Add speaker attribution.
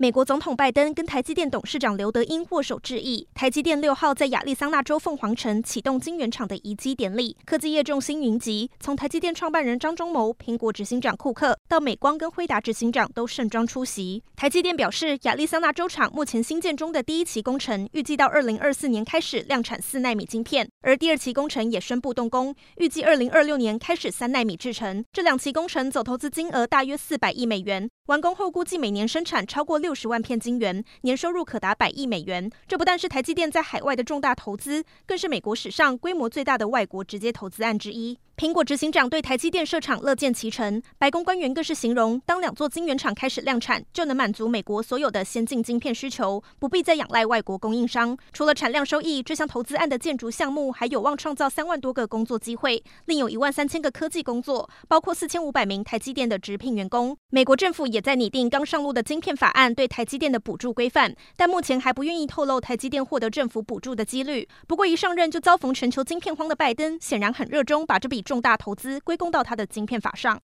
Speaker 1: 美国总统拜登跟台积电董事长刘德英握手致意。台积电六号在亚利桑那州凤凰城启动晶圆厂的移机典礼，科技业众星云集，从台积电创办人张忠谋、苹果执行长库克到美光跟辉达执行长都盛装出席。台积电表示，亚利桑那州厂目前新建中的第一期工程，预计到二零二四年开始量产四奈米晶片，而第二期工程也宣布动工，预计二零二六年开始三奈米制程。这两期工程总投资金额大约四百亿美元，完工后估计每年生产超过六。六十万片晶圆，年收入可达百亿美元。这不但是台积电在海外的重大投资，更是美国史上规模最大的外国直接投资案之一。苹果执行长对台积电设厂乐见其成，白宫官员更是形容，当两座晶圆厂开始量产，就能满足美国所有的先进晶片需求，不必再仰赖外国供应商。除了产量收益，这项投资案的建筑项目还有望创造三万多个工作机会，另有一万三千个科技工作，包括四千五百名台积电的直聘员工。美国政府也在拟定刚上路的晶片法案对台积电的补助规范，但目前还不愿意透露台积电获得政府补助的几率。不过一上任就遭逢全球晶片荒的拜登，显然很热衷把这笔。重大投资归功到他的晶片法上。